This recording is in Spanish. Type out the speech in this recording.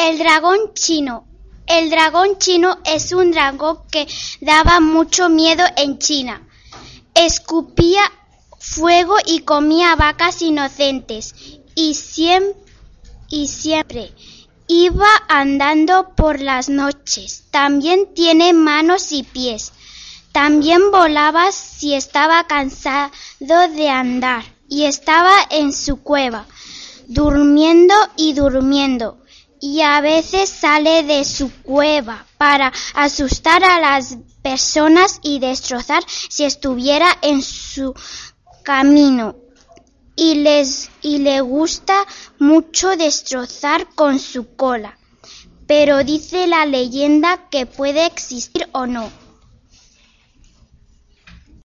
El dragón chino. El dragón chino es un dragón que daba mucho miedo en China. Escupía fuego y comía vacas inocentes y siempre, y siempre iba andando por las noches. También tiene manos y pies. También volaba si estaba cansado de andar y estaba en su cueva, durmiendo y durmiendo y a veces sale de su cueva para asustar a las personas y destrozar si estuviera en su camino. Y les y le gusta mucho destrozar con su cola. Pero dice la leyenda que puede existir o no.